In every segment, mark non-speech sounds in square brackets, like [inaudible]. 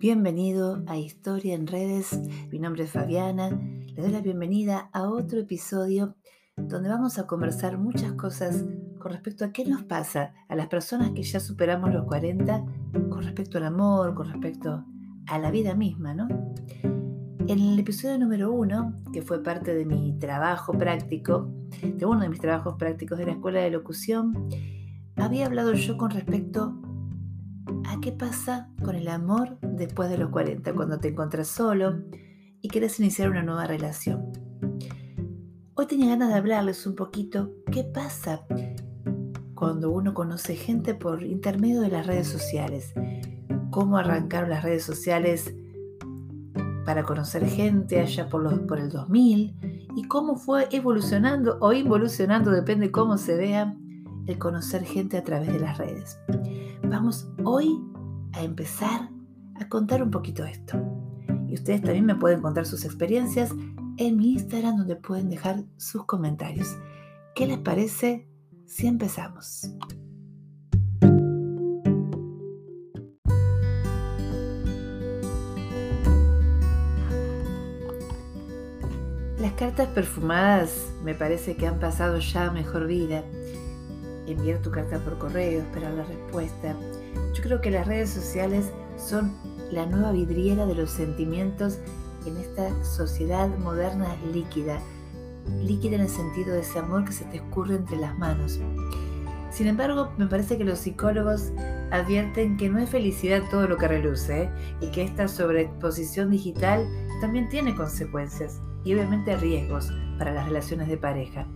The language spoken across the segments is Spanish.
Bienvenido a Historia en Redes. Mi nombre es Fabiana. Le doy la bienvenida a otro episodio donde vamos a conversar muchas cosas con respecto a qué nos pasa a las personas que ya superamos los 40 con respecto al amor, con respecto a la vida misma, ¿no? En el episodio número uno, que fue parte de mi trabajo práctico, de uno de mis trabajos prácticos de la escuela de locución, había hablado yo con respecto qué pasa con el amor después de los 40, cuando te encuentras solo y quieres iniciar una nueva relación. Hoy tenía ganas de hablarles un poquito qué pasa cuando uno conoce gente por intermedio de las redes sociales. Cómo arrancaron las redes sociales para conocer gente allá por, los, por el 2000 y cómo fue evolucionando o involucionando, depende cómo se vea, el conocer gente a través de las redes. Vamos hoy a empezar a contar un poquito esto. Y ustedes también me pueden contar sus experiencias en mi Instagram donde pueden dejar sus comentarios. ¿Qué les parece si empezamos? Las cartas perfumadas me parece que han pasado ya mejor vida enviar tu carta por correo, esperar la respuesta. Yo creo que las redes sociales son la nueva vidriera de los sentimientos en esta sociedad moderna líquida, líquida en el sentido de ese amor que se te escurre entre las manos. Sin embargo, me parece que los psicólogos advierten que no es felicidad todo lo que reluce ¿eh? y que esta sobreexposición digital también tiene consecuencias y obviamente riesgos para las relaciones de pareja.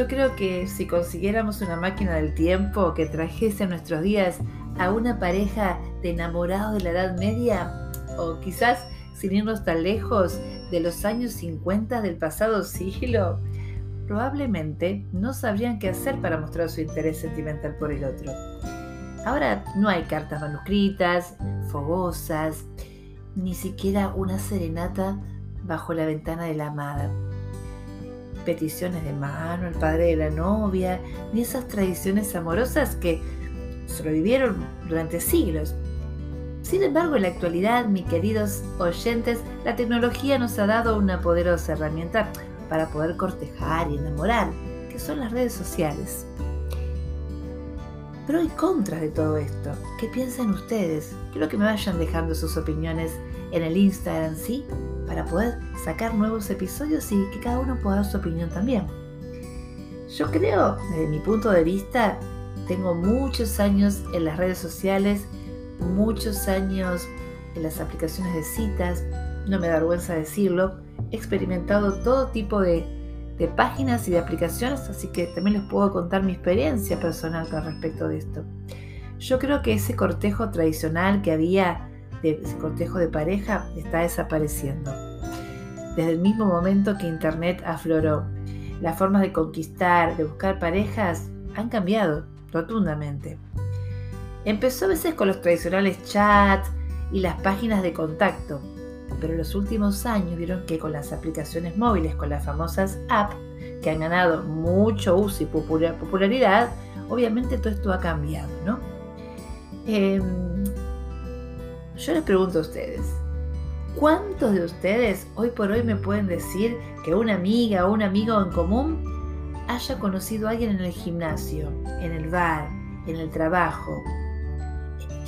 Yo creo que si consiguiéramos una máquina del tiempo que trajese a nuestros días a una pareja de enamorados de la Edad Media, o quizás sin irnos tan lejos de los años 50 del pasado siglo, probablemente no sabrían qué hacer para mostrar su interés sentimental por el otro. Ahora no hay cartas manuscritas, fogosas, ni siquiera una serenata bajo la ventana de la amada peticiones de mano, el padre de la novia, ni esas tradiciones amorosas que sobrevivieron durante siglos. Sin embargo, en la actualidad, mis queridos oyentes, la tecnología nos ha dado una poderosa herramienta para poder cortejar y enamorar, que son las redes sociales. Pero hay contras de todo esto. ¿Qué piensan ustedes? Quiero que me vayan dejando sus opiniones en el Instagram, ¿sí? Para poder sacar nuevos episodios y que cada uno pueda dar su opinión también. Yo creo, desde mi punto de vista, tengo muchos años en las redes sociales, muchos años en las aplicaciones de citas, no me da vergüenza decirlo, he experimentado todo tipo de, de páginas y de aplicaciones, así que también les puedo contar mi experiencia personal con respecto de esto. Yo creo que ese cortejo tradicional que había de cortejo de pareja está desapareciendo. Desde el mismo momento que Internet afloró, las formas de conquistar, de buscar parejas, han cambiado rotundamente. Empezó a veces con los tradicionales chats y las páginas de contacto, pero en los últimos años vieron que con las aplicaciones móviles, con las famosas apps, que han ganado mucho uso y popularidad, obviamente todo esto ha cambiado, ¿no? Em, yo les pregunto a ustedes, ¿cuántos de ustedes hoy por hoy me pueden decir que una amiga o un amigo en común haya conocido a alguien en el gimnasio, en el bar, en el trabajo?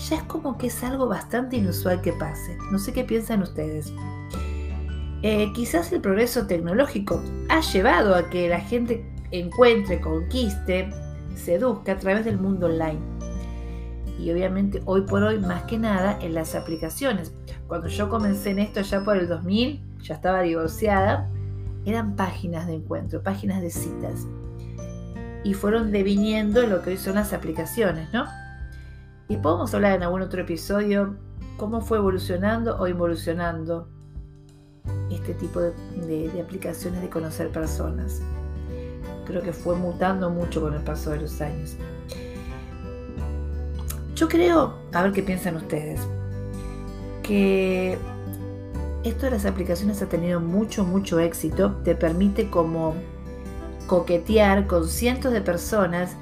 Ya es como que es algo bastante inusual que pase. No sé qué piensan ustedes. Eh, quizás el progreso tecnológico ha llevado a que la gente encuentre, conquiste, seduzca a través del mundo online y obviamente hoy por hoy más que nada en las aplicaciones. Cuando yo comencé en esto ya por el 2000, ya estaba divorciada, eran páginas de encuentro, páginas de citas. Y fueron deviniendo lo que hoy son las aplicaciones, ¿no? Y podemos hablar en algún otro episodio cómo fue evolucionando o involucionando este tipo de, de aplicaciones de conocer personas. Creo que fue mutando mucho con el paso de los años. Yo creo, a ver qué piensan ustedes, que esto de las aplicaciones ha tenido mucho, mucho éxito. Te permite como coquetear con cientos de personas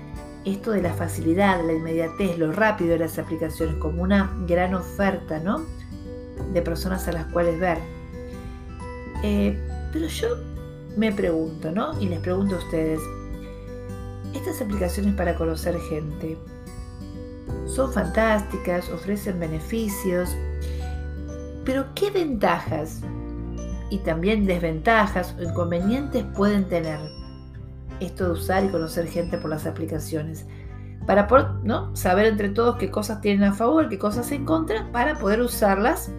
esto de la facilidad, la inmediatez, lo rápido de las aplicaciones, como una gran oferta, ¿no? De personas a las cuales ver. Eh, pero yo me pregunto, ¿no? Y les pregunto a ustedes, estas aplicaciones para conocer gente son fantásticas, ofrecen beneficios, pero ¿qué ventajas y también desventajas o inconvenientes pueden tener esto de usar y conocer gente por las aplicaciones? Para poder ¿no? saber entre todos qué cosas tienen a favor, qué cosas en contra, para poder usarlas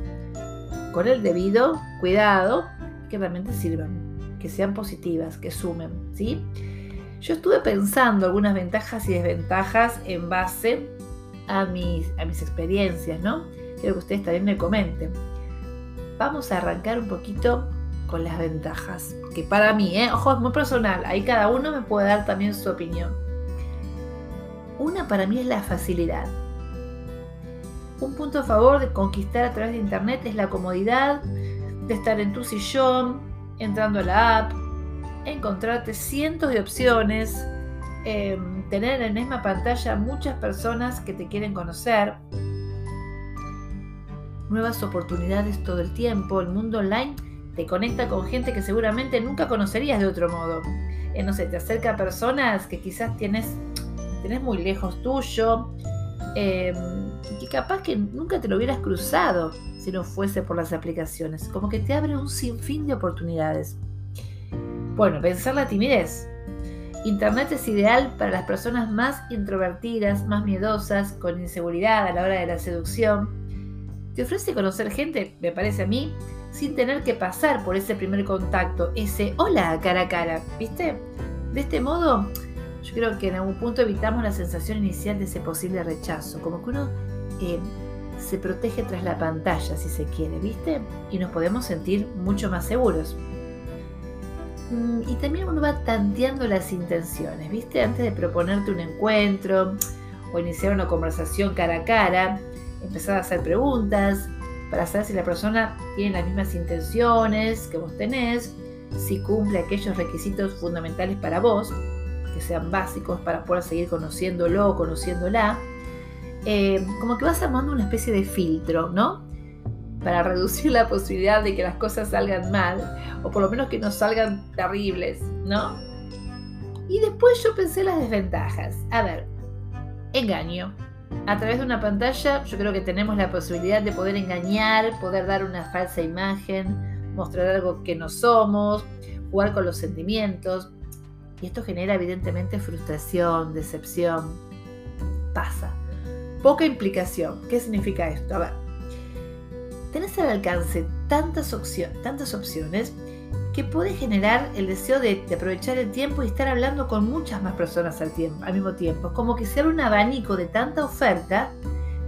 con el debido cuidado que realmente sirvan, que sean positivas, que sumen, ¿sí? Yo estuve pensando algunas ventajas y desventajas en base a mis, a mis experiencias, ¿no? Quiero que ustedes también me comenten. Vamos a arrancar un poquito con las ventajas, que para mí, ¿eh? ojo, es muy personal, ahí cada uno me puede dar también su opinión. Una para mí es la facilidad. Un punto a favor de conquistar a través de Internet es la comodidad de estar en tu sillón, entrando a la app, encontrarte cientos de opciones, em, tener en la misma pantalla muchas personas que te quieren conocer, nuevas oportunidades todo el tiempo, el mundo online te conecta con gente que seguramente nunca conocerías de otro modo. Eh, no sé, te acerca a personas que quizás tienes, tienes muy lejos tuyo, y que capaz que nunca te lo hubieras cruzado si no fuese por las aplicaciones. Como que te abre un sinfín de oportunidades. Bueno, pensar la timidez. Internet es ideal para las personas más introvertidas, más miedosas, con inseguridad a la hora de la seducción. Te ofrece conocer gente, me parece a mí, sin tener que pasar por ese primer contacto, ese hola cara a cara, ¿viste? De este modo, yo creo que en algún punto evitamos la sensación inicial de ese posible rechazo, como que uno eh, se protege tras la pantalla, si se quiere, ¿viste? Y nos podemos sentir mucho más seguros. Mm, y también uno va tanteando las intenciones, ¿viste? Antes de proponerte un encuentro o iniciar una conversación cara a cara, empezar a hacer preguntas para saber si la persona tiene las mismas intenciones que vos tenés, si cumple aquellos requisitos fundamentales para vos, que sean básicos para poder seguir conociéndolo o conociéndola eh, como que vas armando una especie de filtro, ¿no? Para reducir la posibilidad de que las cosas salgan mal, o por lo menos que no salgan terribles, ¿no? Y después yo pensé las desventajas. A ver, engaño. A través de una pantalla yo creo que tenemos la posibilidad de poder engañar, poder dar una falsa imagen, mostrar algo que no somos, jugar con los sentimientos. Y esto genera evidentemente frustración, decepción. Pasa. Poca implicación. ¿Qué significa esto? A ver, tenés al alcance tantas, opciones que puede generar el deseo de, aprovechar el tiempo y estar hablando con muchas más personas al, mismo tiempo. Es como que sea un abanico de tanta oferta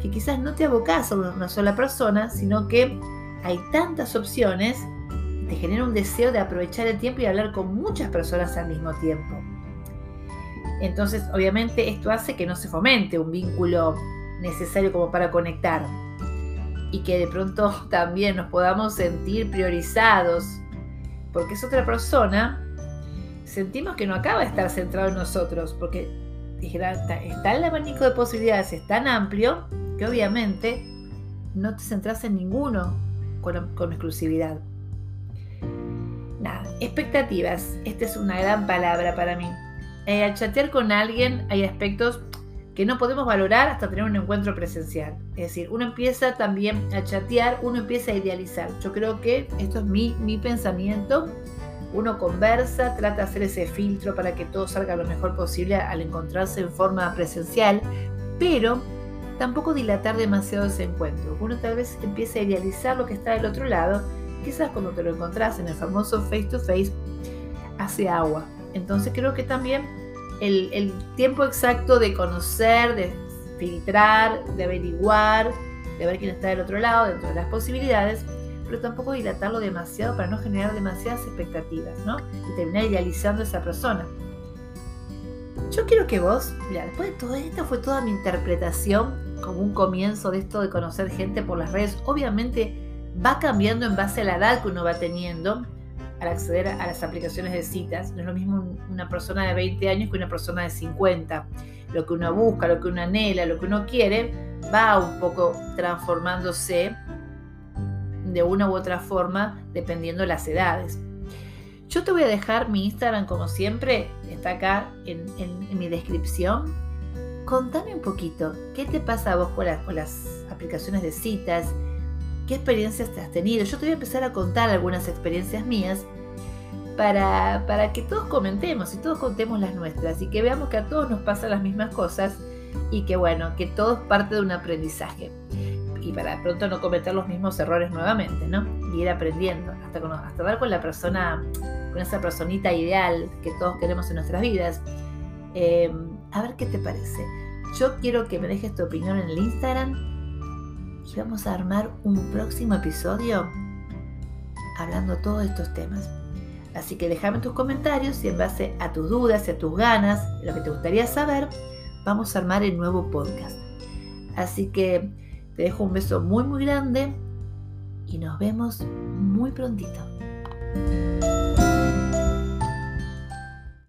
que quizás no te abocas a una sola persona, sino que hay tantas opciones que te genera un deseo de aprovechar el tiempo y hablar con muchas personas al mismo tiempo. Entonces, obviamente, esto hace que no se fomente un vínculo necesario como para conectar y que de pronto [laughs] también nos podamos sentir priorizados porque es otra persona, sentimos que no acaba de estar centrado en nosotros porque está el abanico de posibilidades, es tan amplio que obviamente no te centras en ninguno con, exclusividad. Nada, expectativas. Esta es una gran palabra para mí. Eh, al chatear con alguien hay aspectos que no podemos valorar hasta tener un encuentro presencial. Es decir, uno empieza también a chatear, uno empieza a idealizar. Yo creo que esto es mi, mi pensamiento. Uno conversa, trata de hacer ese filtro para que todo salga lo mejor posible al encontrarse en forma presencial, pero tampoco dilatar demasiado ese encuentro. Uno tal vez empieza a idealizar lo que está del otro lado, quizás cuando te lo encontrás en el famoso face to face, hace agua. Entonces creo que también el, tiempo exacto de conocer, de filtrar, de averiguar, de ver quién está del otro lado, dentro de las posibilidades, pero tampoco dilatarlo demasiado para no generar demasiadas expectativas, ¿no? Y terminar idealizando a esa persona. Yo quiero que vos, mira, después de todo esto fue toda mi interpretación como un comienzo de esto de conocer gente por las redes. Obviamente va cambiando en base a la edad que uno va teniendo. Al acceder a las aplicaciones de citas. No es lo mismo una persona de 20 años que una persona de 50. Lo que uno busca, lo que uno anhela, lo que uno quiere, va un poco transformándose de una u otra forma dependiendo de las edades. Yo te voy a dejar mi Instagram como siempre, está acá en, mi descripción. Contame un poquito, ¿qué te pasa a vos con las aplicaciones de citas? ¿Qué experiencias te has tenido? Yo te voy a empezar a contar algunas experiencias mías para, para que todos comentemos y todos contemos las nuestras y que veamos que a todos nos pasan las mismas cosas y que bueno, que todo es parte de un aprendizaje. Y para pronto no cometer los mismos errores nuevamente, ¿no? Y ir aprendiendo, hasta, hasta dar con la persona, con esa personita ideal que todos queremos en nuestras vidas. Em, a ver qué te parece. Yo quiero que me dejes tu opinión en el Instagram y vamos a armar un próximo episodio hablando todos estos temas. Así que déjame tus comentarios y en base a tus dudas y a tus ganas, lo que te gustaría saber, vamos a armar el nuevo podcast. Así que te dejo un beso muy muy grande y nos vemos muy prontito.